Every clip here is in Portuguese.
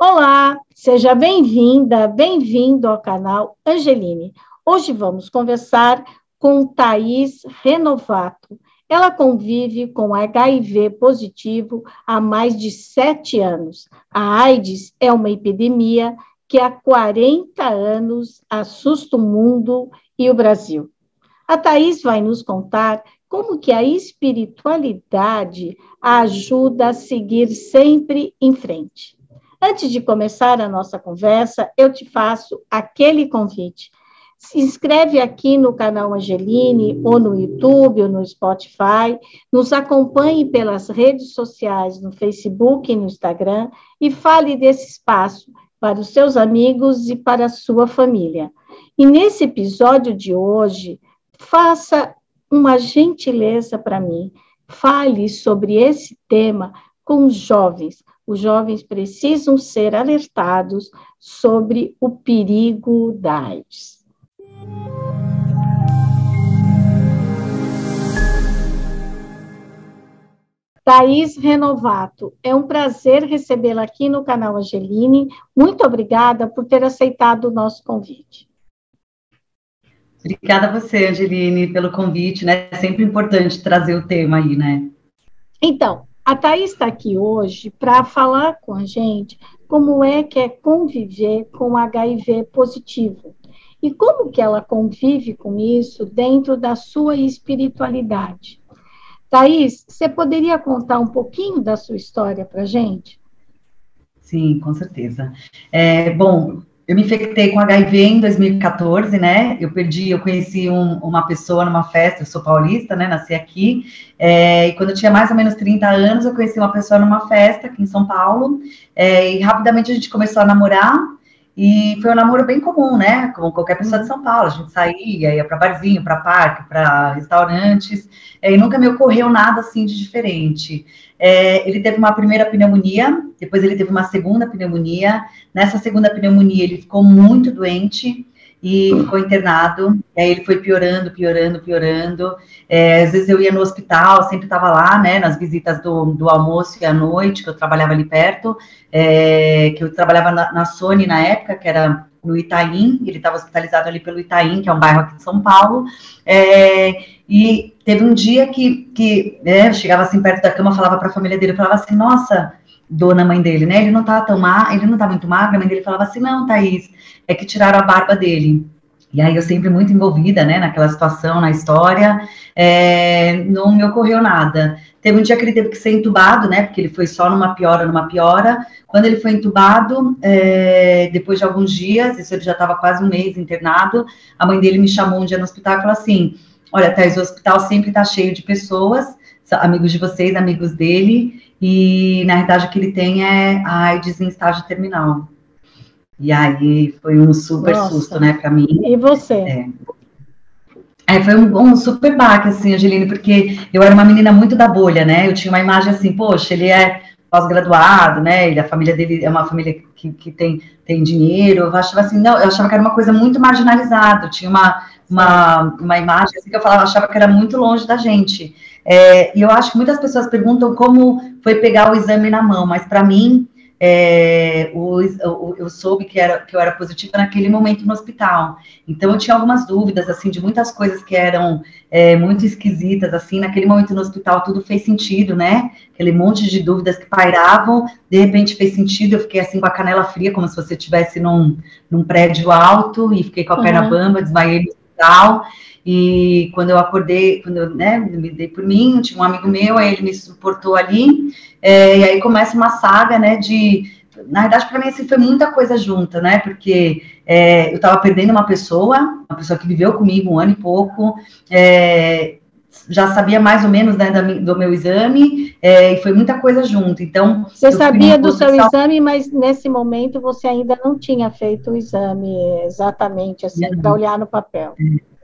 Olá, seja bem-vinda, bem-vindo ao canal Angeline. Hoje vamos conversar com Thaís Renovato. Ela convive com HIV positivo há mais de sete anos. A AIDS é uma epidemia que há 40 anos assusta o mundo e o Brasil. A Thaís vai nos contar como que a espiritualidade a ajuda a seguir sempre em frente. Antes de começar a nossa conversa, eu te faço aquele convite. Se inscreve aqui no canal Angeline, ou no YouTube, ou no Spotify. Nos acompanhe pelas redes sociais, no Facebook e no Instagram, e fale desse espaço para os seus amigos e para a sua família. E nesse episódio de hoje, faça uma gentileza para mim. Fale sobre esse tema com os jovens, os jovens precisam ser alertados sobre o perigo da AIDS. Thaís Renovato, é um prazer recebê-la aqui no canal Angeline. Muito obrigada por ter aceitado o nosso convite. Obrigada a você, Angeline, pelo convite, né? É sempre importante trazer o tema aí, né? Então, a Thaís está aqui hoje para falar com a gente como é que é conviver com HIV positivo e como que ela convive com isso dentro da sua espiritualidade. Thaís, você poderia contar um pouquinho da sua história para a gente? Sim, com certeza. É, bom, eu me infectei com HIV em 2014, né? Eu perdi, eu conheci um, uma pessoa numa festa, eu sou paulista, né? Nasci aqui. É, e quando eu tinha mais ou menos 30 anos, eu conheci uma pessoa numa festa aqui em São Paulo. É, e rapidamente a gente começou a namorar. E foi um namoro bem comum, né? Como qualquer pessoa de São Paulo. A gente saía, ia para barzinho, para parque, para restaurantes. É, e nunca me ocorreu nada assim de diferente. É, ele teve uma primeira pneumonia, depois ele teve uma segunda pneumonia. Nessa segunda pneumonia, ele ficou muito doente e ficou internado. E aí ele foi piorando, piorando, piorando. É, às vezes eu ia no hospital, sempre estava lá, né, nas visitas do, do almoço e à noite, que eu trabalhava ali perto, é, que eu trabalhava na, na Sony na época, que era no Itaim, ele estava hospitalizado ali pelo Itaim, que é um bairro aqui de São Paulo, é, e teve um dia que, que né, eu chegava assim perto da cama, falava para a família dele, falava assim, nossa, dona mãe dele, né, ele não tá tão má, ele não tá muito magro, a mãe dele falava assim, não, Thaís, é que tiraram a barba dele, e aí eu sempre muito envolvida, né, naquela situação, na história, é, não me ocorreu nada. Teve um dia que ele teve que ser entubado, né, porque ele foi só numa piora, numa piora. Quando ele foi entubado, é, depois de alguns dias, isso ele já estava quase um mês internado, a mãe dele me chamou um dia no hospital e falou assim, olha, Thais, o hospital sempre está cheio de pessoas, amigos de vocês, amigos dele, e na verdade o que ele tem é a AIDS em estágio terminal. E aí foi um super Nossa. susto, né, para mim. E você? É. É, foi um, um, super baque, assim, Angeline, porque eu era uma menina muito da bolha, né? Eu tinha uma imagem assim, poxa, ele é pós-graduado, né? Ele, a família dele é uma família que, que tem, tem dinheiro. Eu achava assim, não, eu achava que era uma coisa muito marginalizada. Eu tinha uma, uma, uma imagem assim que eu falava, achava que era muito longe da gente. É, e eu acho que muitas pessoas perguntam como foi pegar o exame na mão, mas para mim é, o, o, eu soube que, era, que eu era positiva naquele momento no hospital. Então, eu tinha algumas dúvidas, assim, de muitas coisas que eram é, muito esquisitas, assim, naquele momento no hospital tudo fez sentido, né? Aquele monte de dúvidas que pairavam, de repente fez sentido, eu fiquei assim com a canela fria, como se você estivesse num, num prédio alto, e fiquei com a perna uhum. bamba, desmaiei no hospital, e quando eu acordei, quando eu né, me dei por mim, tinha um amigo meu, aí ele me suportou ali, é, e aí começa uma saga, né, de... Na verdade, para mim, assim, foi muita coisa junta, né, porque é, eu estava perdendo uma pessoa, uma pessoa que viveu comigo um ano e pouco, é, já sabia mais ou menos né, do meu exame, é, e foi muita coisa junto. Então. Você sabia do seu exame, mas nesse momento você ainda não tinha feito o exame exatamente assim, para olhar no papel. É.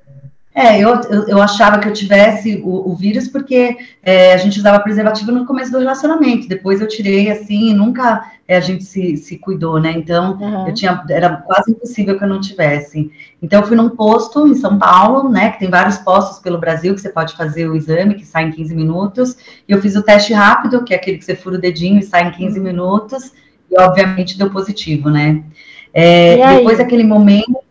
É, eu, eu, eu, achava que eu tivesse o, o vírus porque é, a gente usava preservativo no começo do relacionamento. Depois eu tirei assim, e nunca é, a gente se, se cuidou, né? Então uhum. eu tinha, era quase impossível que eu não tivesse. Então eu fui num posto em São Paulo, né? Que tem vários postos pelo Brasil que você pode fazer o exame, que sai em 15 minutos. E eu fiz o teste rápido, que é aquele que você fura o dedinho e sai em 15 uhum. minutos. e obviamente deu positivo, né? É, depois daquele momento,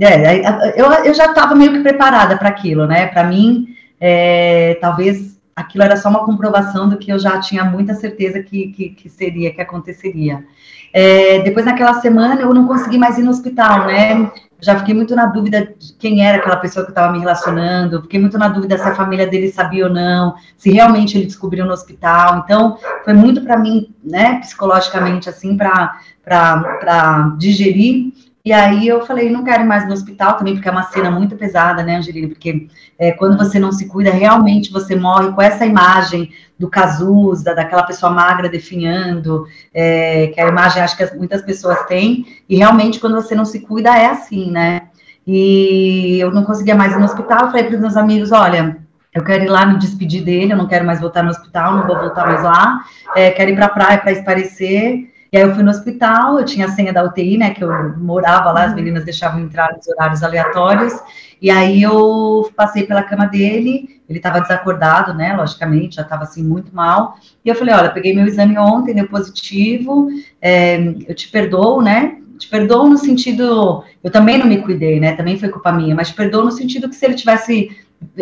é, eu, eu já estava meio que preparada para aquilo, né? Para mim, é, talvez aquilo era só uma comprovação do que eu já tinha muita certeza que, que, que seria, que aconteceria. É, depois, naquela semana, eu não consegui mais ir no hospital, né? Já fiquei muito na dúvida de quem era aquela pessoa que estava me relacionando, fiquei muito na dúvida se a família dele sabia ou não, se realmente ele descobriu no hospital. Então, foi muito para mim, né, psicologicamente, assim, para digerir e aí eu falei, não quero ir mais no hospital também, porque é uma cena muito pesada, né, Angelina? Porque é, quando você não se cuida, realmente você morre com essa imagem do Cazuza, daquela pessoa magra definhando, é, que é a imagem acho que muitas pessoas têm, e realmente quando você não se cuida é assim, né? E eu não conseguia mais ir no hospital, eu falei para os meus amigos, olha, eu quero ir lá me despedir dele, eu não quero mais voltar no hospital, não vou voltar mais lá, é, quero ir para a praia para esparecer, e aí eu fui no hospital, eu tinha a senha da UTI, né, que eu morava lá, as uhum. meninas deixavam entrar nos horários aleatórios, e aí eu passei pela cama dele, ele estava desacordado, né, logicamente, já estava assim muito mal, e eu falei, olha, peguei meu exame ontem, deu positivo, é, eu te perdoo, né, te perdoo no sentido, eu também não me cuidei, né, também foi culpa minha, mas te perdoo no sentido que se ele tivesse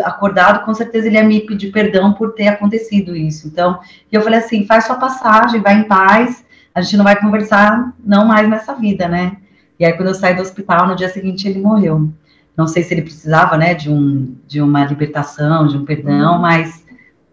acordado, com certeza ele ia me pedir perdão por ter acontecido isso. Então, eu falei assim, faz sua passagem, vai em paz, a gente não vai conversar não mais nessa vida, né? E aí, quando eu saí do hospital, no dia seguinte ele morreu. Não sei se ele precisava, né, de, um, de uma libertação, de um perdão, uhum. mas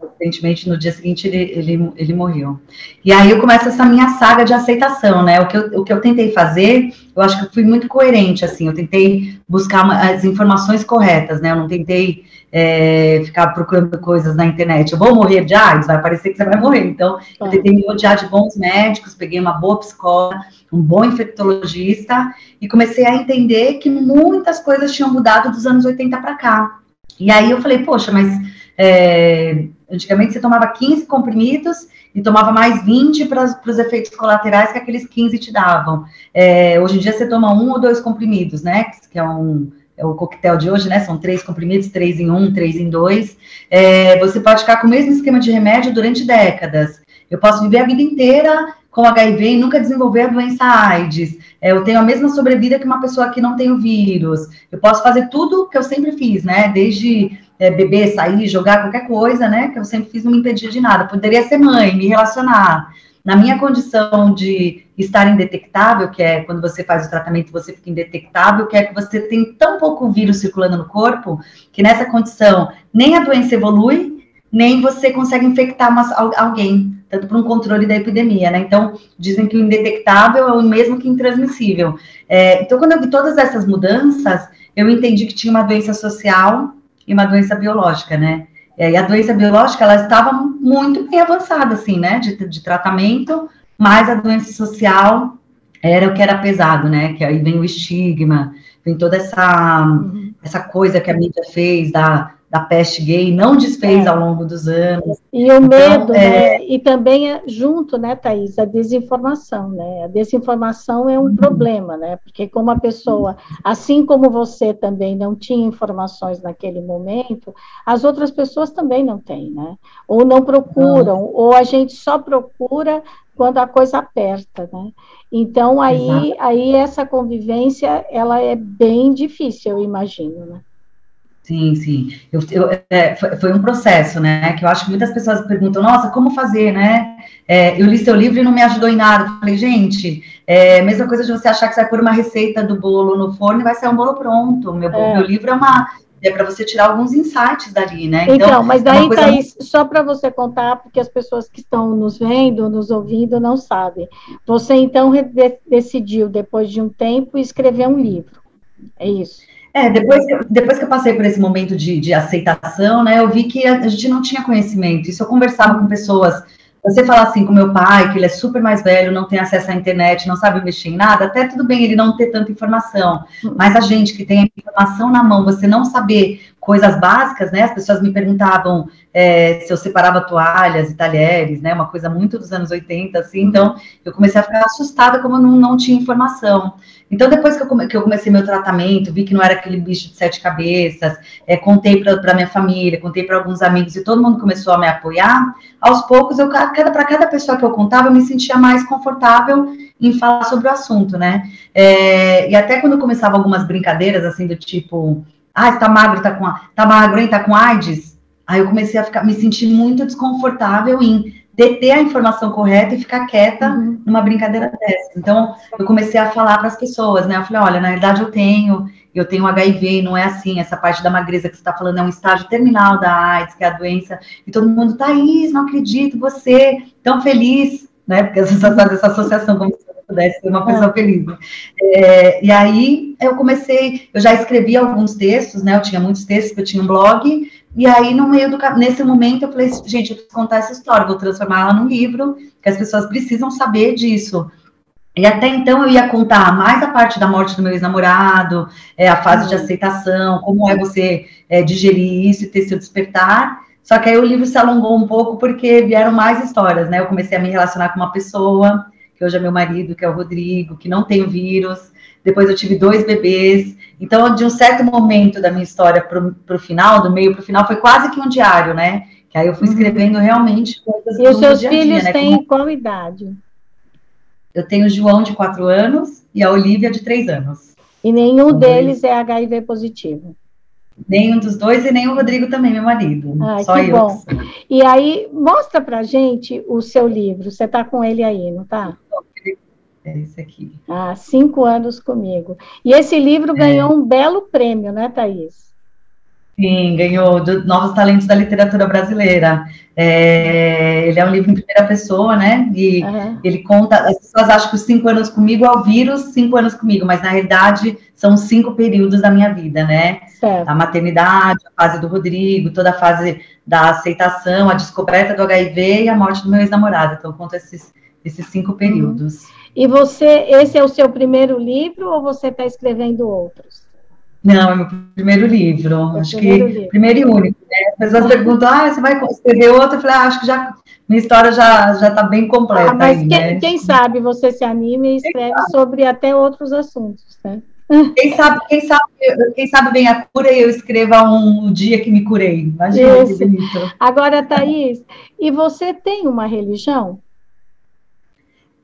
recentemente no dia seguinte ele, ele, ele morreu. E aí eu começo essa minha saga de aceitação, né? O que, eu, o que eu tentei fazer, eu acho que eu fui muito coerente, assim, eu tentei buscar as informações corretas, né? Eu não tentei é, ficar procurando coisas na internet. Eu vou morrer de AIDS, vai parecer que você vai morrer. Então, eu tentei me rodear de bons médicos, peguei uma boa psicóloga, um bom infectologista e comecei a entender que muitas coisas tinham mudado dos anos 80 para cá. E aí eu falei, poxa, mas é, antigamente você tomava 15 comprimidos e tomava mais 20 para os efeitos colaterais que aqueles 15 te davam. É, hoje em dia você toma um ou dois comprimidos, né? Que é um é o coquetel de hoje, né? São três comprimidos, três em um, três em dois. É, você pode ficar com o mesmo esquema de remédio durante décadas. Eu posso viver a vida inteira com HIV e nunca desenvolver a doença AIDS. É, eu tenho a mesma sobrevida que uma pessoa que não tem o vírus. Eu posso fazer tudo que eu sempre fiz, né? Desde é, beber, sair, jogar, qualquer coisa, né? Que eu sempre fiz, não me impedia de nada. Poderia ser mãe, me relacionar na minha condição de estar indetectável, que é quando você faz o tratamento você fica indetectável, que é que você tem tão pouco vírus circulando no corpo, que nessa condição nem a doença evolui, nem você consegue infectar uma, alguém, tanto para um controle da epidemia, né? Então, dizem que o indetectável é o mesmo que intransmissível. É, então, quando eu vi todas essas mudanças, eu entendi que tinha uma doença social e uma doença biológica, né? E a doença biológica, ela estava muito bem avançada, assim, né, de, de tratamento, mas a doença social era o que era pesado, né, que aí vem o estigma, vem toda essa, uhum. essa coisa que a mídia fez da, da peste gay não desfez é. ao longo dos anos. E o então, medo, é... né? E também é junto, né, Thaís, a desinformação, né? A desinformação é um uhum. problema, né? Porque como a pessoa, assim como você também não tinha informações naquele momento, as outras pessoas também não têm, né? Ou não procuram, ou a gente só procura quando a coisa aperta, né? Então aí, aí essa convivência ela é bem difícil, eu imagino, né? Sim, sim. Eu, eu, é, foi, foi, um processo, né? Que eu acho que muitas pessoas perguntam, nossa, como fazer, né? É, eu li seu livro e não me ajudou em nada. Eu falei, gente, é a mesma coisa de você achar que você vai pôr uma receita do bolo no forno e vai sair um bolo pronto. Meu, é. meu livro é uma. É para você tirar alguns insights dali, né? Então, então mas é daí, coisa... Thaís, só para você contar, porque as pessoas que estão nos vendo, nos ouvindo, não sabem. Você, então, decidiu, depois de um tempo, escrever um livro. É isso. É, depois que, depois que eu passei por esse momento de, de aceitação, né, eu vi que a, a gente não tinha conhecimento. Isso eu conversava com pessoas você falar assim com meu pai, que ele é super mais velho, não tem acesso à internet, não sabe mexer em nada, até tudo bem ele não ter tanta informação. Mas a gente que tem a informação na mão, você não saber coisas básicas, né? As pessoas me perguntavam é, se eu separava toalhas e talheres, né? Uma coisa muito dos anos 80, assim. Então, eu comecei a ficar assustada como eu não, não tinha informação. Então, depois que eu, come, que eu, comecei meu tratamento, vi que não era aquele bicho de sete cabeças, é, contei para minha família, contei para alguns amigos e todo mundo começou a me apoiar. Aos poucos, eu cada para cada pessoa que eu contava, eu me sentia mais confortável em falar sobre o assunto, né? É, e até quando começava algumas brincadeiras, assim, do tipo, ah, tá magro, tá com, tá magro, hein, tá com AIDS, aí eu comecei a ficar, me sentir muito desconfortável em deter a informação correta e ficar quieta uhum. numa brincadeira dessa. Então, eu comecei a falar para as pessoas, né? Eu falei, olha, na verdade eu tenho, eu tenho HIV, não é assim, essa parte da magreza que você está falando é um estágio terminal da AIDS, que é a doença, e todo mundo, Thaís, não acredito, você, tão feliz, né? Porque fazem essa associação eu pudesse ser uma pessoa é. feliz. É, e aí eu comecei, eu já escrevi alguns textos, né? Eu tinha muitos textos, eu tinha um blog, e aí, no meio do nesse momento, eu falei, gente, eu preciso contar essa história, vou transformar ela num livro, que as pessoas precisam saber disso. E até então eu ia contar mais a parte da morte do meu ex-namorado, é, a fase de uhum. aceitação, como é você é, digerir isso e ter seu despertar. Só que aí o livro se alongou um pouco porque vieram mais histórias, né? Eu comecei a me relacionar com uma pessoa, que hoje é meu marido, que é o Rodrigo, que não tem vírus depois eu tive dois bebês. Então, de um certo momento da minha história para o final, do meio para o final, foi quase que um diário, né? Que aí eu fui uhum. escrevendo realmente coisas E os seus dia -dia, filhos né? têm Como... qual idade? Eu tenho o João de quatro anos e a Olivia de três anos. E nenhum São deles é HIV positivo. Nenhum dos dois e nem o Rodrigo também, meu marido. Ai, Só que eu. Bom. E aí, mostra pra gente o seu livro. Você tá com ele aí, não tá? É esse aqui. Ah, cinco anos comigo. E esse livro ganhou é. um belo prêmio, né, Thaís? Sim, ganhou Novos Talentos da Literatura Brasileira. É, ele é um livro em primeira pessoa, né? E uhum. ele conta. As pessoas acham que os cinco anos comigo é o vírus, cinco anos comigo, mas na realidade são cinco períodos da minha vida, né? Certo. A maternidade, a fase do Rodrigo, toda a fase da aceitação, a descoberta do HIV e a morte do meu ex-namorado. Então, eu conto esses, esses cinco períodos. Uhum. E você, esse é o seu primeiro livro ou você está escrevendo outros? Não, é meu primeiro livro. É acho primeiro que livro. primeiro e único. Né? As pessoas perguntam, ah, você vai escrever outro? Eu falei, ah, acho que já minha história já já está bem completa. Ah, mas aí, quem, né? quem, sabe você se anima e escreve sobre até outros assuntos, né? Quem sabe, quem sabe, quem sabe vem a cura e eu escreva um dia que me curei. Imagina Esse. que bonito. Agora, Thaís, e você tem uma religião?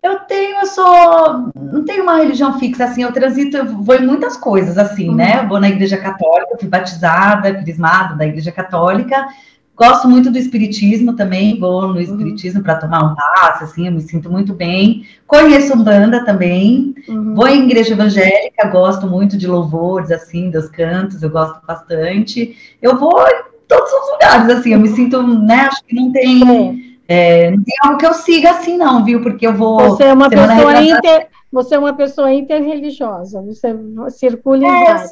Eu tenho, eu sou, não tenho uma religião fixa, assim, eu transito, eu vou em muitas coisas, assim, né? uhum. né? Eu vou na igreja católica, fui batizada, crismada da igreja católica, gosto muito do espiritismo também, vou no uhum. espiritismo uhum. para tomar um passe, assim, eu me sinto muito bem. Conheço Umbanda também, uhum. vou em igreja evangélica, gosto muito de louvores, assim, dos cantos, eu gosto bastante. Eu vou em todos os lugares, assim, eu me sinto, né, acho que não tem... É, não tem algo que eu siga assim, não, viu? Porque eu vou. Você é uma pessoa inter, você é uma pessoa interreligiosa, você circula em é, várias.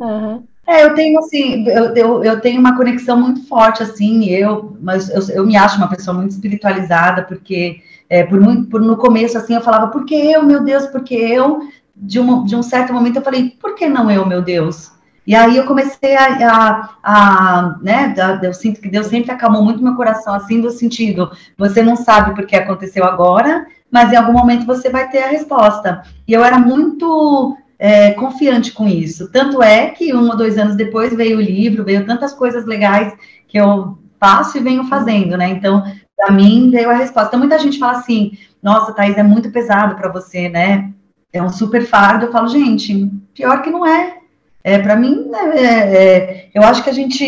Uhum. É, eu tenho assim, eu, eu, eu, tenho uma conexão muito forte, assim, eu, mas eu, eu me acho uma pessoa muito espiritualizada, porque é, por, muito, por no começo, assim, eu falava, por que eu, meu Deus, por que eu? De, uma, de um certo momento eu falei, por que não eu, meu Deus? E aí eu comecei a, a, a né, eu sinto que Deus sempre acalmou muito meu coração, assim, no sentido, você não sabe porque aconteceu agora, mas em algum momento você vai ter a resposta. E eu era muito é, confiante com isso. Tanto é que um ou dois anos depois veio o livro, veio tantas coisas legais que eu faço e venho fazendo, né? Então, para mim veio a resposta. Então, muita gente fala assim: nossa, Thais, é muito pesado para você, né? É um super fardo. Eu falo, gente, pior que não é. É, para mim, né, é, é, eu acho que a gente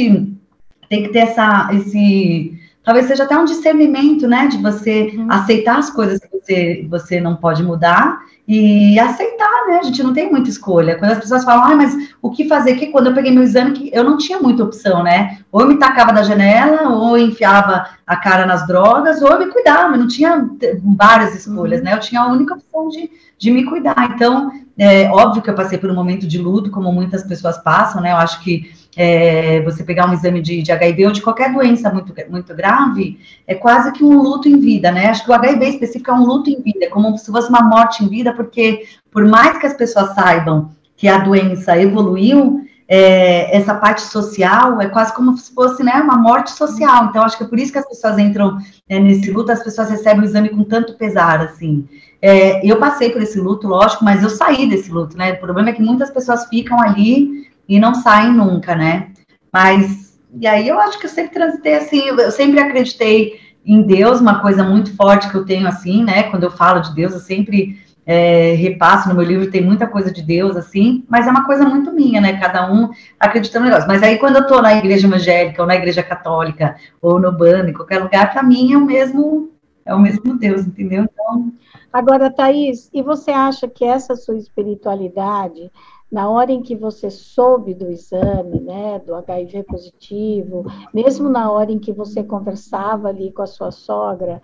tem que ter essa, esse, talvez seja até um discernimento, né, de você uhum. aceitar as coisas que você, você não pode mudar e aceitar, né? A gente não tem muita escolha. Quando as pessoas falam, ah, mas o que fazer? Que quando eu peguei meu exame, eu não tinha muita opção, né? Ou eu me tacava da janela, ou eu enfiava a cara nas drogas, ou eu me cuidava. Eu não tinha várias escolhas, uhum. né? Eu tinha a única opção de, de me cuidar. Então, é óbvio que eu passei por um momento de luto, como muitas pessoas passam, né? Eu acho que é, você pegar um exame de, de, HIV ou de qualquer doença muito, muito grave, é quase que um luto em vida, né? Acho que o HIV específico é um luto em vida, é como se fosse uma morte em vida, porque por mais que as pessoas saibam que a doença evoluiu, é, essa parte social é quase como se fosse né, uma morte social. Então, acho que é por isso que as pessoas entram é, nesse luto, as pessoas recebem o exame com tanto pesar, assim. É, eu passei por esse luto, lógico, mas eu saí desse luto, né? O problema é que muitas pessoas ficam ali e não saem nunca, né? Mas, e aí eu acho que eu sempre transitei assim, eu sempre acreditei em Deus, uma coisa muito forte que eu tenho assim, né? Quando eu falo de Deus, eu sempre é, repasso no meu livro, tem muita coisa de Deus, assim, mas é uma coisa muito minha, né? Cada um acredita no negócio. Mas aí, quando eu tô na igreja evangélica, ou na igreja católica, ou no bando, em qualquer lugar, para mim é o mesmo, é o mesmo Deus, entendeu? Então. Agora, Thaís, e você acha que essa sua espiritualidade na hora em que você soube do exame, né, do HIV positivo, mesmo na hora em que você conversava ali com a sua sogra,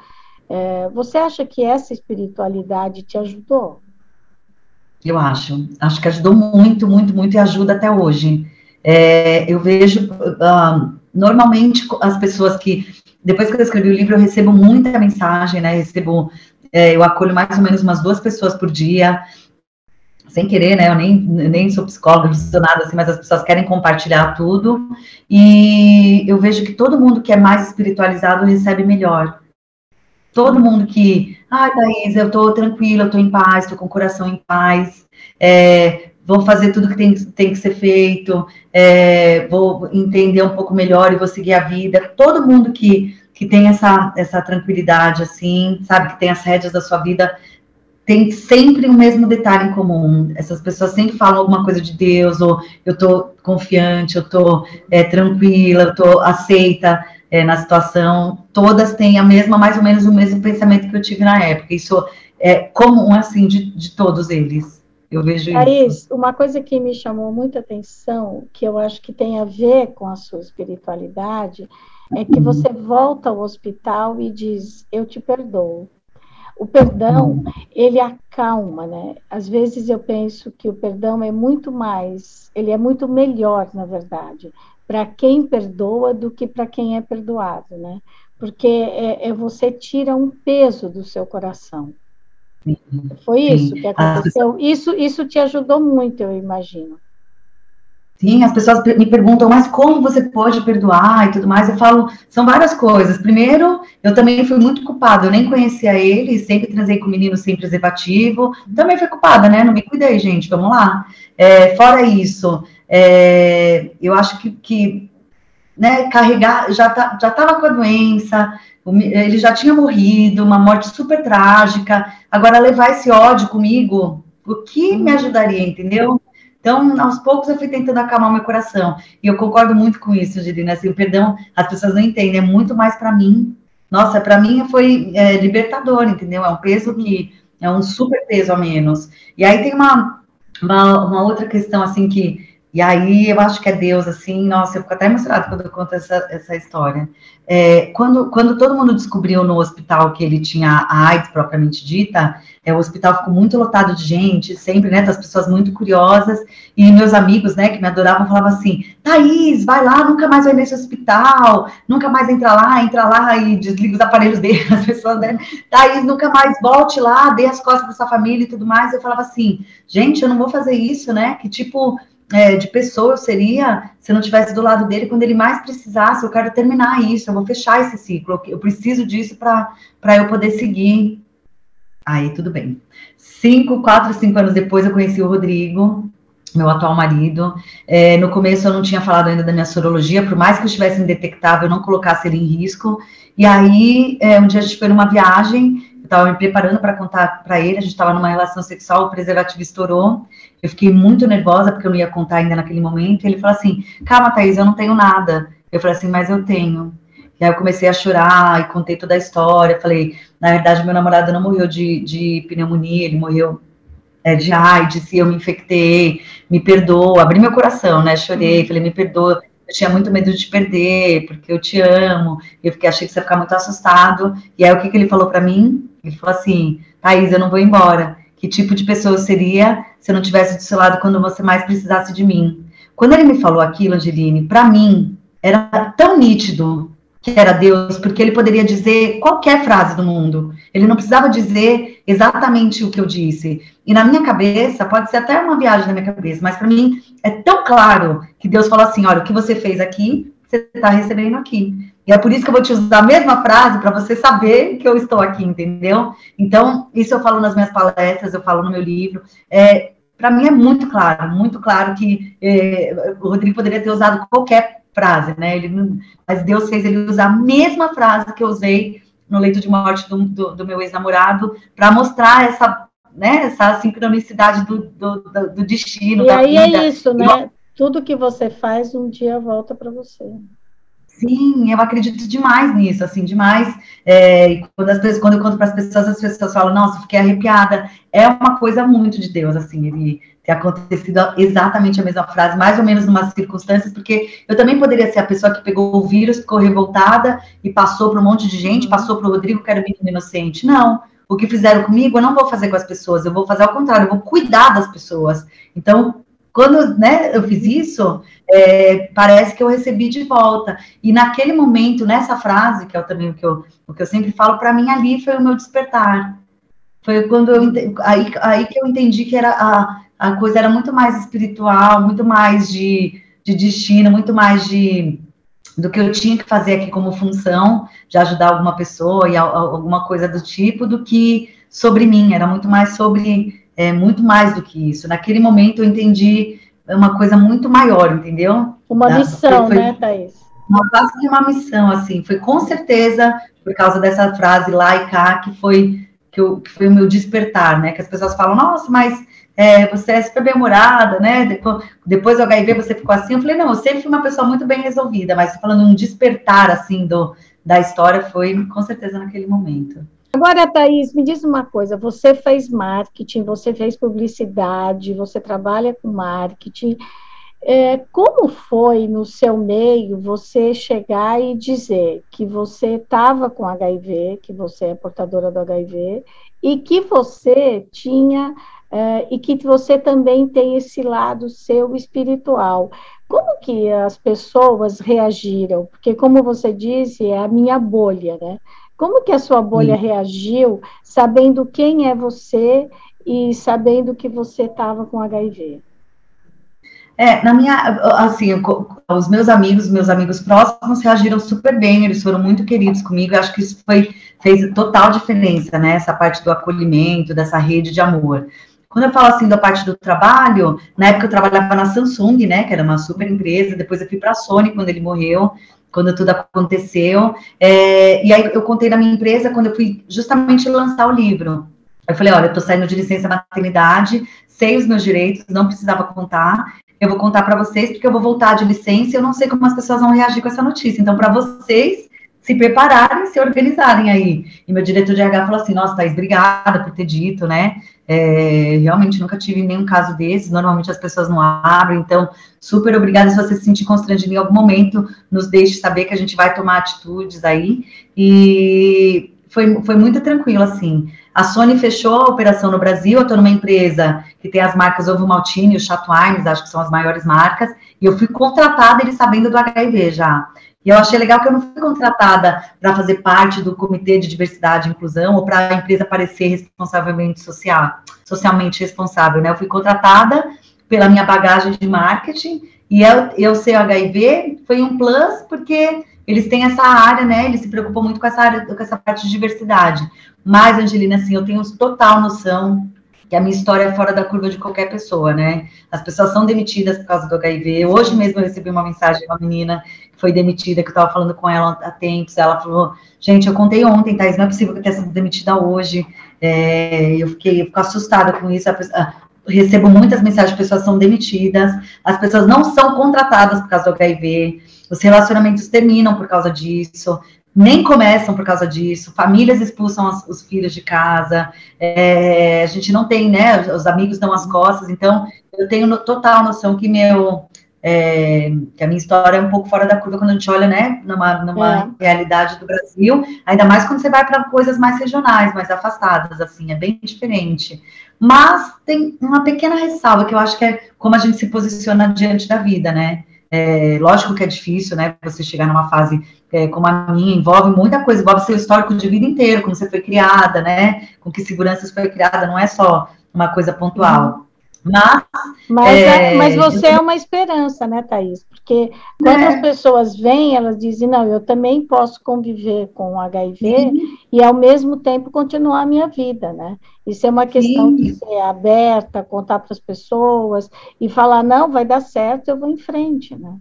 é, você acha que essa espiritualidade te ajudou? Eu acho. Acho que ajudou muito, muito, muito e ajuda até hoje. É, eu vejo, uh, normalmente, as pessoas que, depois que eu escrevi o livro, eu recebo muita mensagem, né? Recebo, é, eu acolho mais ou menos umas duas pessoas por dia sem querer, né? Eu nem, nem sou psicóloga, não sou nada assim, mas as pessoas querem compartilhar tudo. E eu vejo que todo mundo que é mais espiritualizado recebe melhor. Todo mundo que, ah, Thaís, eu tô tranquila, eu tô em paz, tô com o coração em paz, é, vou fazer tudo que tem, tem que ser feito, é, vou entender um pouco melhor e vou seguir a vida. Todo mundo que, que tem essa, essa tranquilidade, assim, sabe, que tem as rédeas da sua vida, tem sempre o mesmo detalhe em comum. Essas pessoas sempre falam alguma coisa de Deus, ou eu tô confiante, eu tô é, tranquila, eu tô aceita é, na situação. Todas têm a mesma, mais ou menos o mesmo pensamento que eu tive na época. Isso é comum, assim, de, de todos eles. Eu vejo Thaís, isso. uma coisa que me chamou muita atenção, que eu acho que tem a ver com a sua espiritualidade, é que você volta ao hospital e diz: Eu te perdoo. O perdão, ele acalma, né? Às vezes eu penso que o perdão é muito mais, ele é muito melhor, na verdade, para quem perdoa do que para quem é perdoado, né? Porque é, é, você tira um peso do seu coração. Foi isso que aconteceu. Isso, isso te ajudou muito, eu imagino. Sim, as pessoas me perguntam, mas como você pode perdoar e tudo mais? Eu falo, são várias coisas. Primeiro, eu também fui muito culpada, eu nem conhecia ele, sempre transei com menino sem preservativo. Também fui culpada, né? Não me cuidei, gente, vamos lá. É, fora isso, é, eu acho que, que né, carregar, já, tá, já tava com a doença, ele já tinha morrido, uma morte super trágica. Agora, levar esse ódio comigo, o que me ajudaria, entendeu? Então, aos poucos eu fui tentando acalmar meu coração. E eu concordo muito com isso, Angelina. Assim, o perdão, as pessoas não entendem, é muito mais para mim. Nossa, para mim foi é, libertador, entendeu? É um peso que é um super peso a menos. E aí tem uma, uma, uma outra questão, assim, que e aí eu acho que é Deus, assim, nossa, eu fico até emocionada quando eu conto essa, essa história. É, quando, quando todo mundo descobriu no hospital que ele tinha a AIDS propriamente dita, é, o hospital ficou muito lotado de gente, sempre, né, das pessoas muito curiosas, e meus amigos, né, que me adoravam, falavam assim, Thaís, vai lá, nunca mais vai nesse hospital, nunca mais entra lá, entra lá e desliga os aparelhos dele, as pessoas, né, Thaís, nunca mais volte lá, dê as costas da sua família e tudo mais, eu falava assim, gente, eu não vou fazer isso, né, que tipo é, de pessoa eu seria se eu não estivesse do lado dele quando ele mais precisasse. Eu quero terminar isso, eu vou fechar esse ciclo. Eu preciso disso para eu poder seguir. Aí, tudo bem. Cinco, quatro, cinco anos depois, eu conheci o Rodrigo, meu atual marido. É, no começo, eu não tinha falado ainda da minha sorologia, por mais que eu estivesse indetectável, eu não colocasse ele em risco. E aí, é, um dia a gente foi numa viagem eu estava me preparando para contar para ele, a gente estava numa relação sexual, o preservativo estourou, eu fiquei muito nervosa porque eu não ia contar ainda naquele momento, ele falou assim, calma, Thaís, eu não tenho nada. Eu falei assim, mas eu tenho. E aí eu comecei a chorar e contei toda a história, falei, na verdade, meu namorado não morreu de, de pneumonia, ele morreu é, de AIDS, eu me infectei, me perdoa, abri meu coração, né, chorei, falei, me perdoa, eu tinha muito medo de te perder, porque eu te amo, eu fiquei, achei que você ia ficar muito assustado, e aí o que, que ele falou para mim? Ele falou assim, Thaís, eu não vou embora, que tipo de pessoa eu seria se eu não tivesse do seu lado quando você mais precisasse de mim? Quando ele me falou aquilo, Angeline, para mim, era tão nítido que era Deus, porque ele poderia dizer qualquer frase do mundo. Ele não precisava dizer exatamente o que eu disse. E na minha cabeça, pode ser até uma viagem na minha cabeça, mas para mim é tão claro que Deus falou assim: olha, o que você fez aqui, você está recebendo aqui. E é por isso que eu vou te usar a mesma frase para você saber que eu estou aqui, entendeu? Então, isso eu falo nas minhas palestras, eu falo no meu livro. É, para mim é muito claro, muito claro que é, o Rodrigo poderia ter usado qualquer frase, né? Ele, mas Deus fez ele usar a mesma frase que eu usei no leito de morte do, do, do meu ex-namorado para mostrar essa, né, essa sincronicidade do, do, do destino. E aí é vida. é isso, né? Tudo que você faz um dia volta para você. Sim, eu acredito demais nisso, assim, demais. É, quando, as pessoas, quando eu conto para as pessoas, as pessoas falam, nossa, fiquei arrepiada. É uma coisa muito de Deus, assim, ele ter acontecido exatamente a mesma frase, mais ou menos numas circunstâncias, porque eu também poderia ser a pessoa que pegou o vírus, ficou revoltada e passou para um monte de gente, passou para o Rodrigo, que era menino inocente. Não, o que fizeram comigo, eu não vou fazer com as pessoas, eu vou fazer ao contrário, eu vou cuidar das pessoas. Então, quando né, eu fiz isso, é, parece que eu recebi de volta. E naquele momento, nessa frase, que é também o que eu, o que eu sempre falo, para mim ali foi o meu despertar. Foi quando eu aí, aí que eu entendi que era a, a coisa era muito mais espiritual, muito mais de, de destino, muito mais de do que eu tinha que fazer aqui como função de ajudar alguma pessoa e a, a, alguma coisa do tipo, do que sobre mim. Era muito mais sobre é muito mais do que isso. Naquele momento eu entendi uma coisa muito maior, entendeu? Uma missão, foi, foi né, Thaís? Uma quase de uma missão, assim. Foi com certeza por causa dessa frase lá e cá que foi que, eu, que foi o meu despertar, né? Que as pessoas falam, nossa, mas é, você é super bem-humorada, né? Depois, depois do HIV você ficou assim. Eu falei, não, eu sempre fui uma pessoa muito bem resolvida, mas falando um despertar, assim, do, da história foi com certeza naquele momento. Agora, Thaís, me diz uma coisa: você fez marketing, você fez publicidade, você trabalha com marketing. É, como foi no seu meio você chegar e dizer que você estava com HIV, que você é portadora do HIV, e que você tinha, é, e que você também tem esse lado seu espiritual? Como que as pessoas reagiram? Porque, como você disse, é a minha bolha, né? Como que a sua bolha Sim. reagiu, sabendo quem é você e sabendo que você estava com HIV? É, na minha, assim, os meus amigos, meus amigos próximos reagiram super bem, eles foram muito queridos comigo, acho que isso foi, fez total diferença, né, essa parte do acolhimento, dessa rede de amor. Quando eu falo assim da parte do trabalho, na época eu trabalhava na Samsung, né, que era uma super empresa, depois eu fui para a Sony quando ele morreu, quando tudo aconteceu. É, e aí eu contei na minha empresa quando eu fui justamente lançar o livro. Eu falei, olha, eu tô saindo de licença maternidade, sei os meus direitos, não precisava contar. Eu vou contar para vocês porque eu vou voltar de licença e eu não sei como as pessoas vão reagir com essa notícia. Então, para vocês se prepararem, se organizarem aí. E meu diretor de RH falou assim: Nossa, Thaís, obrigada por ter dito, né? É, realmente nunca tive nenhum caso desses. Normalmente as pessoas não abrem. Então, super obrigada. Se você se sentir constrangido em algum momento, nos deixe saber que a gente vai tomar atitudes aí. E foi, foi muito tranquilo, assim. A Sony fechou a operação no Brasil. Eu estou numa empresa que tem as marcas Ovo Maltine e o Chato Wines, acho que são as maiores marcas. E eu fui contratada, eles sabendo do HIV já. E eu achei legal que eu não fui contratada para fazer parte do Comitê de Diversidade e Inclusão ou para a empresa parecer responsavelmente social, socialmente responsável, né? Eu fui contratada pela minha bagagem de marketing e eu, eu ser HIV foi um plus porque eles têm essa área, né? Eles se preocupam muito com essa área, com essa parte de diversidade. Mas, Angelina, assim, eu tenho total noção que a minha história é fora da curva de qualquer pessoa, né? As pessoas são demitidas por causa do HIV. Hoje mesmo eu recebi uma mensagem de uma menina foi demitida, que eu estava falando com ela há tempos. Ela falou: Gente, eu contei ontem, Thais, não é possível que eu tenha sido demitida hoje. É, eu, fiquei, eu fico assustada com isso. Pessoa, recebo muitas mensagens de pessoas são demitidas, as pessoas não são contratadas por causa do HIV, os relacionamentos terminam por causa disso nem começam por causa disso, famílias expulsam os, os filhos de casa, é, a gente não tem, né, os amigos dão as costas, então eu tenho no, total noção que meu, é, que a minha história é um pouco fora da curva quando a gente olha, né, numa, numa é. realidade do Brasil, ainda mais quando você vai para coisas mais regionais, mais afastadas, assim, é bem diferente. Mas tem uma pequena ressalva que eu acho que é como a gente se posiciona diante da vida, né? É, lógico que é difícil, né? Você chegar numa fase é, como a minha, envolve muita coisa, envolve seu histórico de vida inteiro, como você foi criada, né? Com que seguranças foi criada, não é só uma coisa pontual. Mas, mas, é, mas você é uma esperança, né, Thaís? Porque quando é. as pessoas vêm, elas dizem, não, eu também posso conviver com o HIV Sim. e ao mesmo tempo continuar a minha vida, né? Isso é uma questão Sim. de ser aberta, contar para as pessoas e falar, não, vai dar certo, eu vou em frente, né?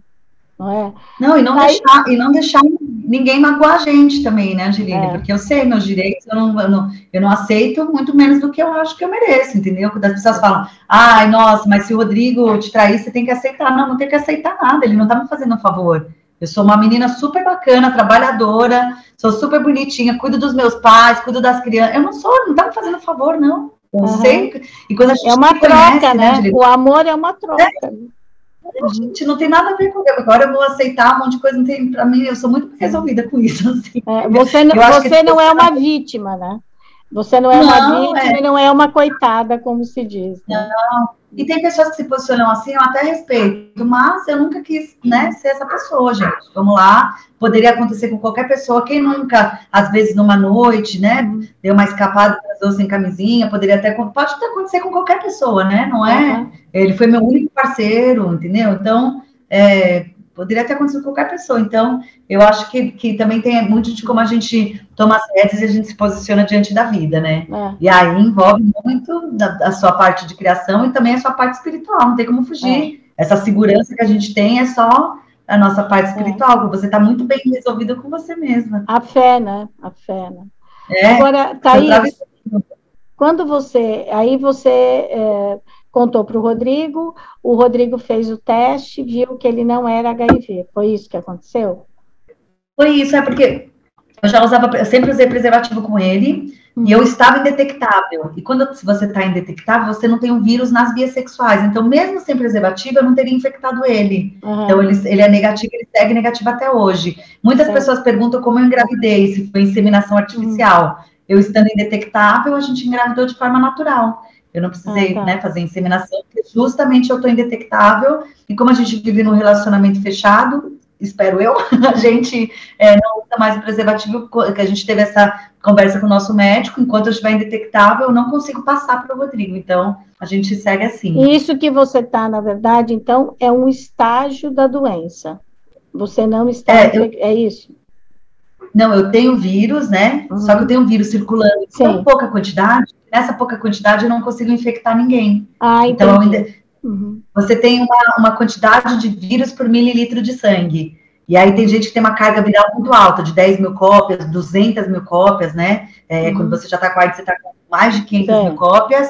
não é? Não, e não, Aí, deixar, e não deixar ninguém magoar a gente também, né, Angelina? É. Porque eu sei meus direitos, eu não, eu, não, eu não aceito muito menos do que eu acho que eu mereço, entendeu? Quando as pessoas falam, ai, nossa, mas se o Rodrigo te trair, você tem que aceitar. Não, não tem que aceitar nada, ele não tá me fazendo um favor. Eu sou uma menina super bacana, trabalhadora, sou super bonitinha, cuido dos meus pais, cuido das crianças. Eu não sou, não tá me fazendo favor, não. Eu uhum. sei. E quando a gente é uma troca, conhece, né? né o amor é uma troca. É. Gente, não tem nada a ver com eu. Agora eu vou aceitar um monte de coisa, não tem para mim, eu sou muito resolvida com isso. Assim. É, você não, você não é uma vítima, né? Você não é não, uma vítima é. e não é uma coitada, como se diz. Né? Não. E tem pessoas que se posicionam assim, eu até respeito, mas eu nunca quis né, ser essa pessoa, gente. Vamos lá, poderia acontecer com qualquer pessoa. Quem nunca, às vezes, numa noite, né, deu uma escapada, transou sem camisinha, poderia até, pode acontecer com qualquer pessoa, né, não é? Uhum. Ele foi meu único parceiro, entendeu? Então, é, poderia ter acontecido com qualquer pessoa. Então, eu acho que, que também tem muito de como a gente toma as rédeas e a gente se posiciona diante da vida, né? É. E aí envolve muito da, da, sua parte de criação e também a sua parte espiritual, não tem como fugir. É. Essa segurança que a gente tem é só a nossa parte é. espiritual, é. você está muito bem resolvido com você mesma. A fé, né? A fé, né? É, Agora, Thaís, quando você, aí você é, contou para o Rodrigo, o Rodrigo fez o teste, viu que ele não era HIV. Foi isso que aconteceu? Foi isso, é porque eu já usava, eu sempre usei preservativo com ele e eu estava indetectável. E quando você está indetectável, você não tem um vírus nas vias sexuais. Então, mesmo sem preservativo, eu não teria infectado ele. Uhum. Então, ele, ele é negativo, ele segue negativo até hoje. Muitas pessoas perguntam como eu engravidei, se foi inseminação artificial. Uhum. Eu estando indetectável, a gente engravidou de forma natural. Eu não precisei ah, tá. né, fazer inseminação, porque justamente eu estou indetectável, e como a gente vive num relacionamento fechado, espero eu, a gente é, não usa mais o preservativo, que a gente teve essa conversa com o nosso médico, enquanto eu estiver indetectável, eu não consigo passar para o Rodrigo, então a gente segue assim. Isso que você está, na verdade, então, é um estágio da doença. Você não está. É, eu... é isso? Não, eu tenho vírus, né? Uhum. Só que eu tenho vírus circulando em tão pouca quantidade, nessa pouca quantidade eu não consigo infectar ninguém. Ah, então, ainda, uhum. você tem uma, uma quantidade de vírus por mililitro de sangue. E aí tem gente que tem uma carga viral muito alta, de 10 mil cópias, 200 mil cópias, né? É, uhum. Quando você já está com AIDS, você está com mais de 500 mil cópias.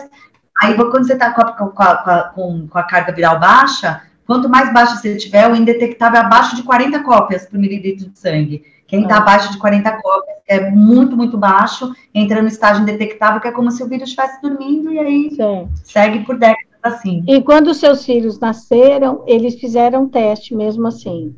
Aí, quando você está com, com, com, com a carga viral baixa, quanto mais baixa você tiver, o indetectável é abaixo de 40 cópias por mililitro de sangue. Quem está abaixo de 40 cópias é muito, muito baixo, entra no estágio indetectável, que é como se o vírus estivesse dormindo e aí Sim. segue por décadas assim. E quando os seus filhos nasceram, eles fizeram teste mesmo assim?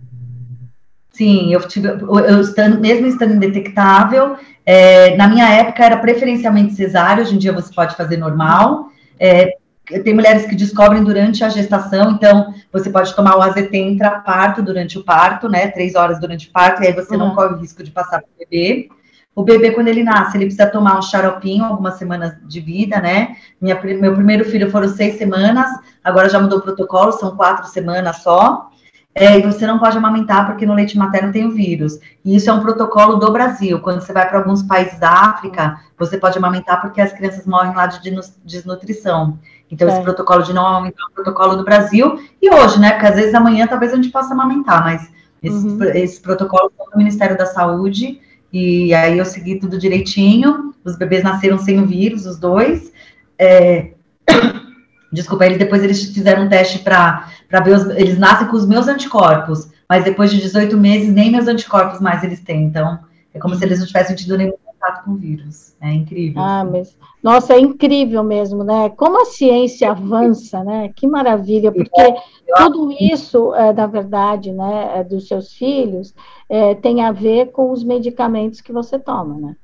Sim, eu tive, eu estando, mesmo estando indetectável, é, na minha época era preferencialmente cesárea, hoje em dia você pode fazer normal. É, tem mulheres que descobrem durante a gestação, então você pode tomar o AZT intraparto durante o parto, né? Três horas durante o parto, e aí você uhum. não corre o risco de passar para o bebê. O bebê, quando ele nasce, ele precisa tomar um xaropinho, algumas semanas de vida, né? Minha, meu primeiro filho foram seis semanas, agora já mudou o protocolo, são quatro semanas só. É, e você não pode amamentar porque no leite materno tem o vírus. E isso é um protocolo do Brasil. Quando você vai para alguns países da África, você pode amamentar porque as crianças morrem lá de desnutrição. Então, é. esse protocolo de não amamentar é um protocolo do Brasil. E hoje, né? Porque às vezes amanhã talvez a gente possa amamentar, mas esse, uhum. é do Ministério da Saúde. E aí eu segui tudo direitinho. Os bebês nasceram sem o vírus, os dois. É... Desculpa, eles depois eles fizeram um teste para ver os, eles nascem com os meus anticorpos, mas depois de 18 meses nem meus anticorpos mais eles têm. Então, é como se eles não tivessem tido nenhum contato com o vírus. É incrível. Ah, mas nossa, é incrível mesmo, né? Como a ciência avança, né? Que maravilha, porque tudo isso, é, na verdade, né, é, dos seus filhos, é, tem a ver com os medicamentos que você toma, né?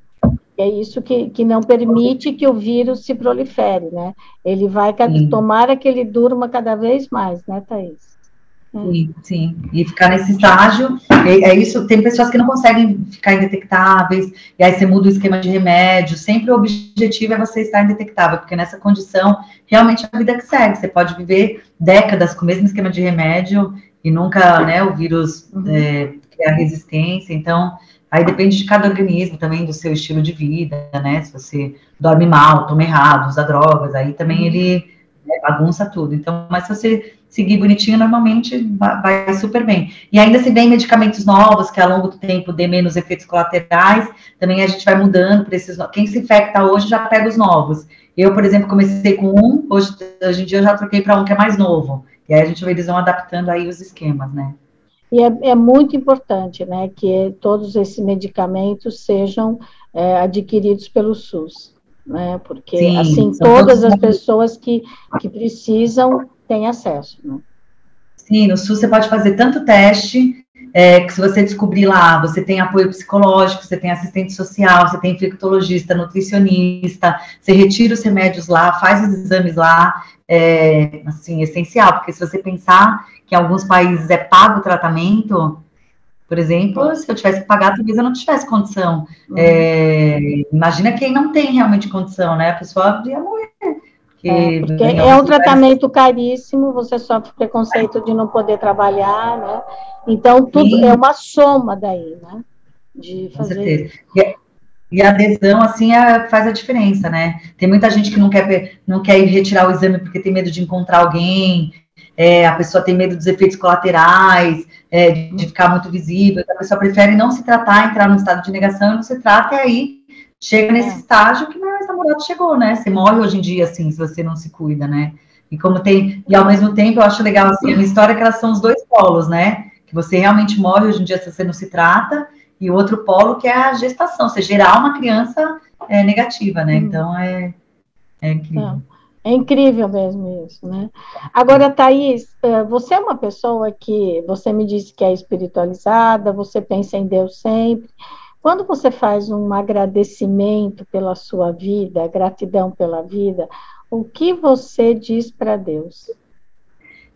É isso que, que não permite que o vírus se prolifere, né? Ele vai Sim. tomar que ele durma cada vez mais, né, Thaís? Sim, sim. E ficar nesse estágio, é, é, isso. Tem pessoas que não conseguem ficar indetectáveis, e aí você muda o esquema de remédio. Sempre o objetivo é você estar indetectável, porque nessa condição, realmente é a vida que segue. Você pode viver décadas com o mesmo esquema de remédio e nunca, né, o vírus uhum. é, criar resistência. Então, aí depende de cada organismo também, do seu estilo de vida, né? Se você dorme mal, toma errado, usa drogas, aí também uhum. ele bagunça tudo. Então, mas se você seguir bonitinho, normalmente vai, super bem. E ainda se vem medicamentos novos, que ao longo do tempo dê menos efeitos colaterais, também a gente vai mudando para esses. Quem se infecta hoje já pega os novos. Eu, por exemplo, comecei com um, hoje, hoje em dia eu já troquei para um que é mais novo. E aí a gente eles vão adaptando aí os esquemas, né? E é, é muito importante, né, que todos esses medicamentos sejam é, adquiridos pelo SUS, né? Porque Sim, assim todas as pessoas que, que precisam tem acesso. Né? Sim, no SUS você pode fazer tanto teste, é, que se você descobrir lá, você tem apoio psicológico, você tem assistente social, você tem infectologista, nutricionista, você retira os remédios lá, faz os exames lá, é, assim, essencial, porque se você pensar que em alguns países é pago o tratamento, por exemplo, se eu tivesse que pagar, talvez eu não tivesse condição. Uhum. É, imagina quem não tem realmente condição, né? A pessoa ia morrer. É, porque é um tratamento caríssimo, você sofre preconceito de não poder trabalhar, né? Então, tudo Sim. é uma soma daí, né? De fazer. E, e a adesão, assim, é, faz a diferença, né? Tem muita gente que não quer, não quer ir retirar o exame porque tem medo de encontrar alguém, é, a pessoa tem medo dos efeitos colaterais, é, de, ficar muito visível, a pessoa prefere não se tratar, entrar no estado de negação e não se trata, e aí chega nesse é. estágio que meu ex-namorado chegou, né? Você morre hoje em dia, assim, se você não se cuida, né? E como tem, e ao mesmo tempo eu acho legal, assim, a minha história é que elas são os dois polos, né? Que você realmente morre hoje em dia se você não se trata, e o outro polo que é a gestação, você gerar uma criança é, negativa, né? Então é, é incrível. É, incrível mesmo isso, né? Agora, Thaís, é, você é uma pessoa que você me disse que é espiritualizada, você pensa em Deus sempre. Quando você faz um agradecimento pela sua vida, gratidão pela vida, o que você diz para Deus?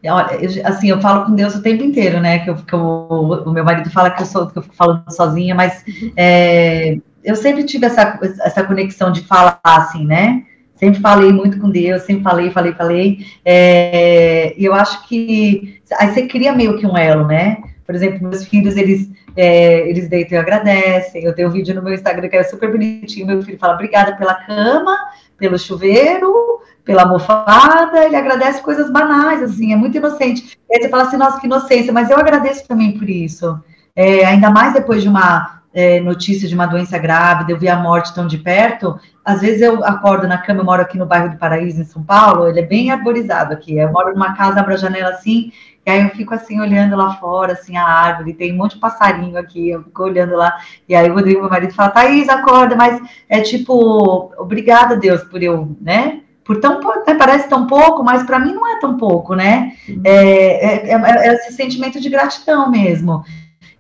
Olha, eu, assim, eu falo com Deus o tempo inteiro, né? Que, eu, que eu, o meu marido fala que eu sou que eu fico falando sozinha, mas é, eu sempre tive essa, essa conexão de falar assim, né? Sempre falei muito com Deus, sempre falei, falei, falei. É, e eu acho que aí você cria meio que um elo, né? Por exemplo, meus filhos, eles, é, eles deitam e agradecem. Eu tenho um vídeo no meu Instagram que é super bonitinho. Meu filho fala, obrigada pela cama, pelo chuveiro, pela almofada. Ele agradece coisas banais, assim, é muito inocente. E aí você fala assim, nossa, que inocência, mas eu agradeço também por isso. É, ainda mais depois de uma é, notícia de uma doença grávida, eu vi a morte tão de perto, às vezes eu acordo na cama, eu moro aqui no bairro do Paraíso, em São Paulo, ele é bem arborizado aqui, eu moro numa casa, abro a janela assim, e aí eu fico assim, olhando lá fora, assim, a árvore, tem um monte de passarinho aqui, eu fico olhando lá, e aí o Rodrigo, meu marido, fala, Thaís, acorda, mas é tipo, obrigada, Deus, por eu, né, por tão né, parece tão pouco, mas para mim não é tão pouco, né, é, é, é, é, esse sentimento de gratidão mesmo,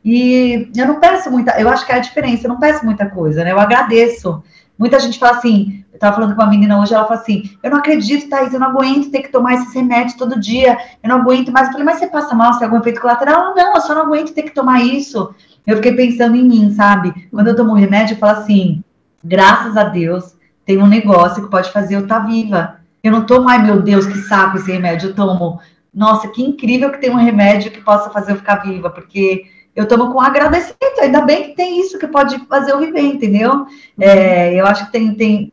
e eu não peço muita, eu acho que é a diferença, eu não peço muita coisa, né, eu agradeço, muita gente fala assim, eu estava falando com uma menina hoje, ela falou assim: Eu não acredito, Thaís, eu não aguento ter que tomar esses remédios todo dia, eu não aguento mais. Eu falei, mas você passa mal, você tem algum efeito colateral? Não, eu só não aguento ter que tomar isso. Eu fiquei pensando em mim, sabe? Quando eu tomo remédio, eu falo assim: graças a Deus, tem um negócio que pode fazer eu estar tá viva. Eu não tomo, ai meu Deus, que saco esse remédio. Eu tomo, nossa, que incrível que tem um remédio que possa fazer eu ficar viva, porque eu tomo com agradecimento. Ainda bem que tem isso que pode fazer eu viver, entendeu? É, eu acho que tem, tem,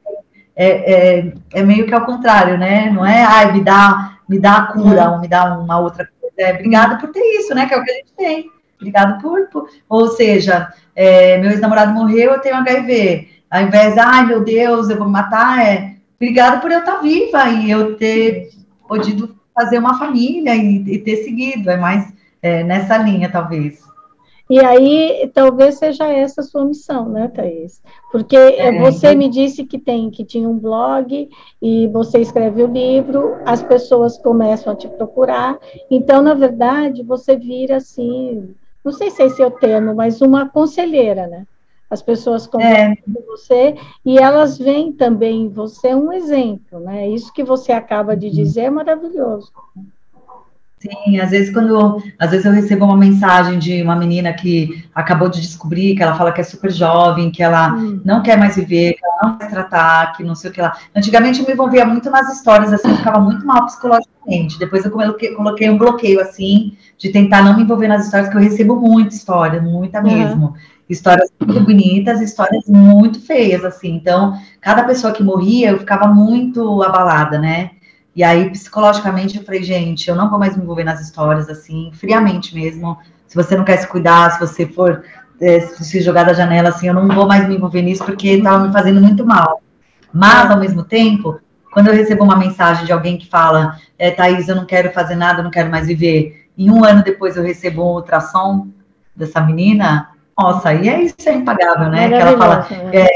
é, é, é, meio que ao contrário, né? Não é, ai, me dá, me dá a cura, ou me dá uma outra coisa. É, obrigado por ter isso, né? Que é o que a gente tem. Obrigado por. por... Ou seja, é, meu ex-namorado morreu, eu tenho HIV. Ao invés de, ai, meu Deus, eu vou me matar, é obrigado por eu estar viva e eu ter podido fazer uma família e, e ter seguido. É mais é, nessa linha, talvez. E aí, talvez seja essa a sua missão, né, Thaís? Porque é, você me disse que tem, que tinha um blog e você escreve o livro, as pessoas começam a te procurar. Então, na verdade, você vira assim, não sei se esse é o termo, mas uma conselheira, né? As pessoas conversam é. com você e elas veem também em você um exemplo, né? Isso que você acaba de uhum. dizer é maravilhoso. Sim, às vezes quando às vezes eu recebo uma mensagem de uma menina que acabou de descobrir que ela fala que é super jovem, que ela hum. não quer mais viver, que ela não quer tratar, que não sei o que lá. Antigamente eu me envolvia muito nas histórias, assim, eu ficava muito mal psicologicamente. Depois eu coloquei um bloqueio assim de tentar não me envolver nas histórias, que eu recebo muita história, muita mesmo. Uhum. Histórias muito bonitas, histórias muito feias, assim. Então, cada pessoa que morria, eu ficava muito abalada, né? E aí, psicologicamente, eu falei, gente, eu não vou mais me envolver nas histórias, assim, friamente mesmo. Se você não quer se cuidar, se você for é, se jogar da janela, assim, eu não vou mais me envolver nisso, porque estava me fazendo muito mal. Mas, ao mesmo tempo, quando eu recebo uma mensagem de alguém que fala, é, Thaís, eu não quero fazer nada, eu não quero mais viver, e um ano depois eu recebo um ultrassom dessa menina, nossa, aí é isso, é impagável, né? Que ela fala, é,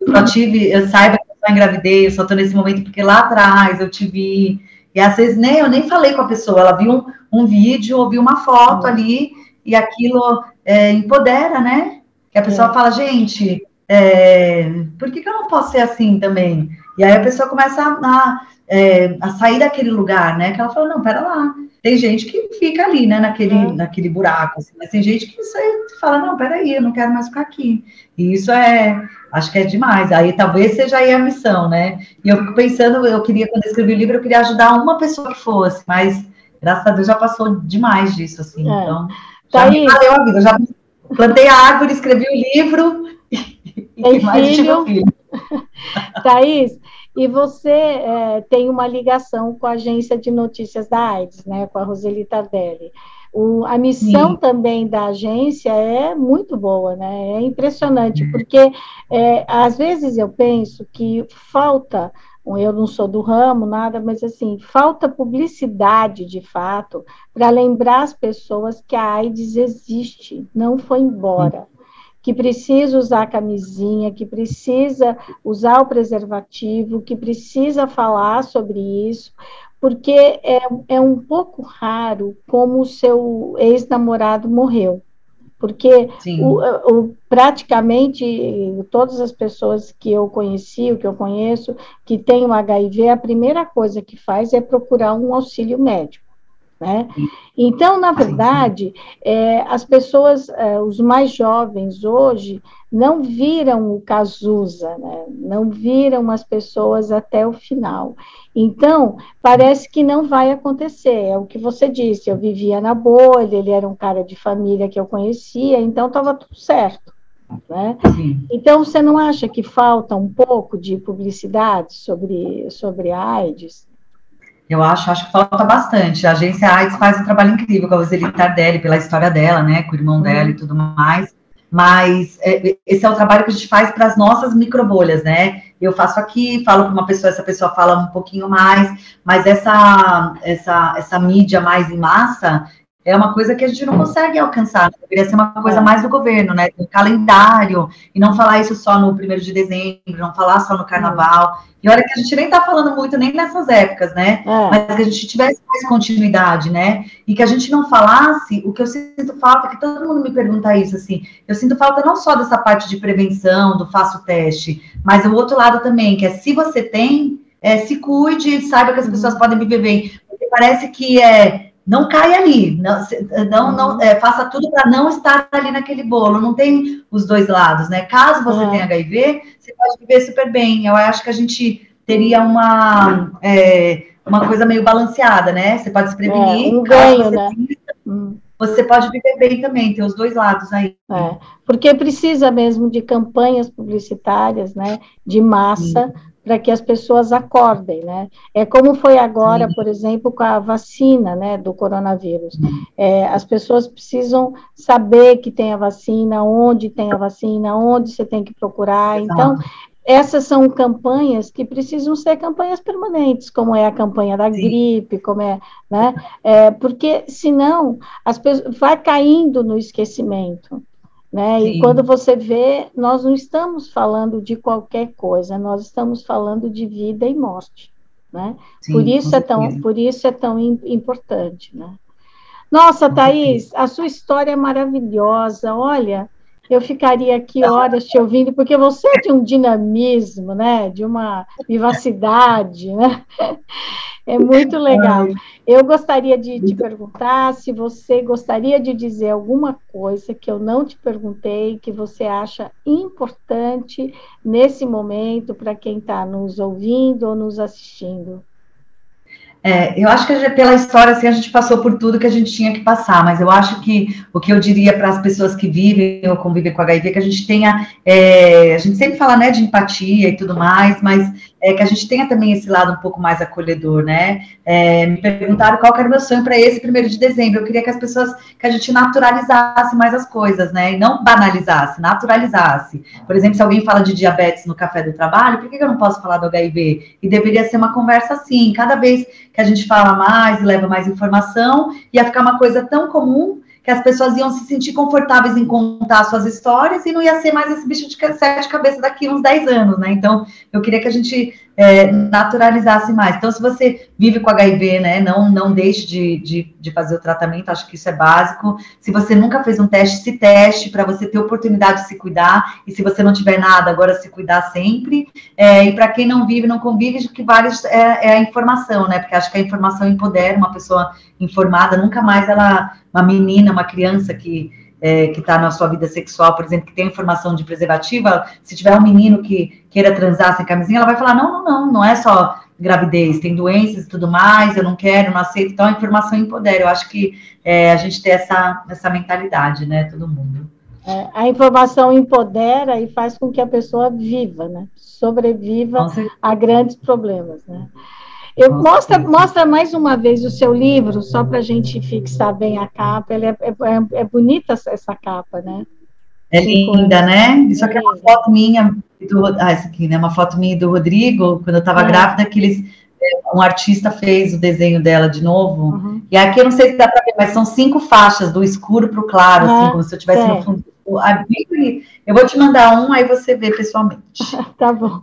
eu tive, eu saiba só engravidei, eu só tô nesse momento porque lá atrás eu tive. E às vezes nem eu nem falei com a pessoa, ela viu um, um vídeo, ouviu uma foto ali, e aquilo é, empodera, né? Que a pessoa é. fala, gente, é, por que, que eu não posso ser assim também? E aí a pessoa começa a, a, é, a sair daquele lugar, né? Que ela fala, não, pera lá. Tem gente que fica ali, né, naquele, é. naquele buraco, assim, mas tem gente que você fala, não, peraí, eu não quero mais ficar aqui. E isso é, Acho que é demais. Aí talvez seja aí a missão, né? E eu fico pensando, eu queria, quando eu escrevi o livro, eu queria ajudar uma pessoa que fosse, mas graças a Deus já passou demais disso, assim. É. Então, já Thaís, me valeu a vida. já plantei a árvore, escrevi o livro e mais filho. tive um filho. Thaís, e você é, tem uma ligação com a agência de notícias da AIDS, né? Com a Roseli Tardelli. O, a missão Sim. também da agência é muito boa, né? É impressionante, porque é, às vezes eu penso que falta, eu não sou do ramo, nada, mas assim, falta publicidade de fato para lembrar as pessoas que a AIDS existe, não foi embora. Que precisa usar a camisinha, que precisa usar o preservativo, que precisa falar sobre isso, porque é, é um pouco raro como o seu ex-namorado morreu. Porque o, o, praticamente todas as pessoas que eu conheci, o que eu conheço, que têm o HIV, a primeira coisa que faz é procurar um auxílio médico. Né? Então, na verdade, é, as pessoas, é, os mais jovens hoje, não viram o Cazuza, né? não viram as pessoas até o final. Então, parece que não vai acontecer. É o que você disse, eu vivia na bolha, ele era um cara de família que eu conhecia, então estava tudo certo. Né? Então, você não acha que falta um pouco de publicidade sobre, sobre a AIDS? Eu acho, acho que falta bastante. A agência AIDS faz um trabalho incrível com a Roseli Tardelli, pela história dela, né, com o irmão dela e tudo mais. Mas é, esse é o trabalho que a gente faz para as nossas microbolhas, né? Eu faço aqui, falo para uma pessoa, essa pessoa fala um pouquinho mais, mas essa, essa, essa mídia mais em massa, é uma coisa que a gente não consegue alcançar. Deveria ser uma coisa é. mais do governo, né? Um calendário, e não falar isso só no primeiro de dezembro, não falar só no carnaval. E olha que a gente nem está falando muito nem nessas épocas, né? É. Mas que a gente tivesse mais continuidade, né? E que a gente não falasse, o que eu sinto falta, que todo mundo me pergunta isso, assim, eu sinto falta não só dessa parte de prevenção, do faço teste, mas o outro lado também, que é se você tem, é, se cuide, saiba que as uhum. pessoas podem viver bem. Porque parece que é não caia ali, não, não, não uhum. é, faça tudo para não estar ali naquele bolo. Não tem os dois lados, né? Caso você uhum. tenha HIV, você pode viver super bem. Eu acho que a gente teria uma é, uma coisa meio balanceada, né? Você pode se prevenir, é, um ganho, você, né? Hum. você pode viver bem também, tem os dois lados aí. É, porque precisa mesmo de campanhas publicitárias, né? De massa. Sim para que as pessoas acordem, né? É como foi agora, por exemplo, com a vacina, né, do coronavírus. É, as pessoas precisam saber que tem a vacina, onde tem a vacina, onde você tem que procurar. Então, essas são campanhas que precisam ser campanhas permanentes, como é a campanha da Sim. gripe, como é, né? É, porque senão as pessoas vai caindo no esquecimento. Né? E quando você vê, nós não estamos falando de qualquer coisa, nós estamos falando de vida e morte. Né? Sim, por, isso é tão, por isso é tão importante. Né? Nossa, Thaís, a sua história é maravilhosa. Olha, eu ficaria aqui horas te ouvindo, porque você é de um dinamismo, né? de uma vivacidade. Né? É muito legal. Eu gostaria de te perguntar se você gostaria de dizer alguma coisa que eu não te perguntei, que você acha importante nesse momento para quem está nos ouvindo ou nos assistindo. É, eu acho que pela história assim, a gente passou por tudo que a gente tinha que passar, mas eu acho que o que eu diria para as pessoas que vivem ou convivem com HIV é que a gente tenha, é, a gente sempre fala né, de empatia e tudo mais, mas é que a gente tenha também esse lado um pouco mais acolhedor, né? É, me perguntaram qual era o meu sonho para esse primeiro de dezembro. Eu queria que as pessoas, que a gente naturalizasse mais as coisas, né? E não banalizasse, naturalizasse. Por exemplo, se alguém fala de diabetes no café do trabalho, por que eu não posso falar do HIV? E deveria ser uma conversa assim. Cada vez que a gente fala mais e leva mais informação, ia ficar uma coisa tão comum que as pessoas iam se sentir confortáveis em contar suas histórias e não ia ser mais esse bicho de sete cabeças daqui uns 10 anos, né? Então, eu queria que a gente é, naturalizasse mais. Então, se você vive com HIV, né, não, não deixe de, de, de, fazer o tratamento, acho que isso é básico. Se você nunca fez um teste, se teste para você ter oportunidade de se cuidar. E se você não tiver nada, agora se cuidar sempre. É, e para quem não vive, não convive, que vale é, é, a informação, né? Porque acho que a informação empodera uma pessoa informada. Nunca mais ela, uma menina, uma criança que é, que está na sua vida sexual, por exemplo, que tem informação de preservativa, se tiver um menino que queira transar sem camisinha, ela vai falar: não, não, não, não é só gravidez, tem doenças e tudo mais, eu não quero, não aceito. Então, a informação empodera. Eu acho que é, a gente tem essa, essa mentalidade, né, todo mundo. É, a informação empodera e faz com que a pessoa viva, né? Sobreviva a grandes problemas, né? Eu, mostra, mostra mais uma vez o seu livro, só para a gente fixar bem a capa. Ele é, é, é, é bonita essa capa, né? É linda, né? Isso aqui é uma foto minha do. Ah, essa aqui, né? Uma foto minha do Rodrigo, quando eu estava é. grávida, que eles. É, um artista fez o desenho dela de novo. Uhum. E aqui eu não sei se dá para ver, mas são cinco faixas, do escuro para o claro, uhum. assim, como se eu estivesse no fundo eu vou te mandar um, aí você vê pessoalmente. tá bom.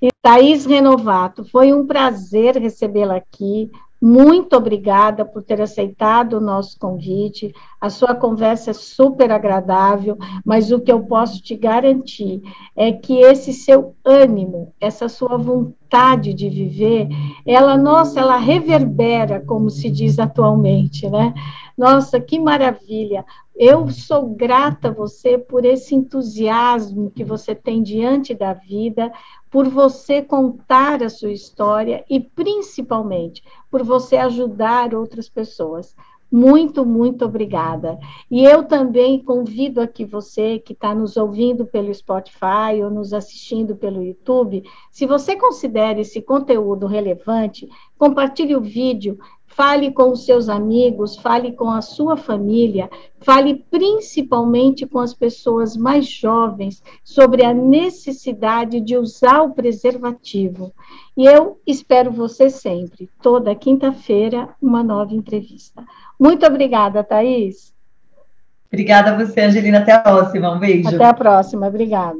E Thaís Renovato, foi um prazer recebê-la aqui. Muito obrigada por ter aceitado o nosso convite. A sua conversa é super agradável, mas o que eu posso te garantir é que esse seu ânimo, essa sua vontade de viver, ela, nossa, ela reverbera, como se diz atualmente, né? Nossa, que maravilha! Eu sou grata a você por esse entusiasmo que você tem diante da vida, por você contar a sua história e principalmente por você ajudar outras pessoas. Muito, muito obrigada. E eu também convido aqui você que está nos ouvindo pelo Spotify ou nos assistindo pelo YouTube, se você considera esse conteúdo relevante, compartilhe o vídeo, fale com os seus amigos, fale com a sua família, fale principalmente com as pessoas mais jovens sobre a necessidade de usar o preservativo. E eu espero você sempre, toda quinta-feira, uma nova entrevista. Muito obrigada, Thaís. Obrigada a você, Angelina. Até a próxima. Um beijo. Até a próxima. Obrigada.